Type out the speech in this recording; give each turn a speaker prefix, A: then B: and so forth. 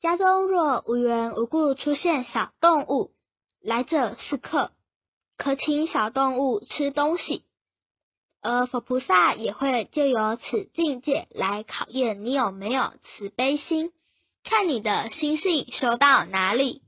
A: 家中若无缘无故出现小动物，来者是客，可请小动物吃东西，而佛菩萨也会借由此境界来考验你有没有慈悲心，看你的心性修到哪里。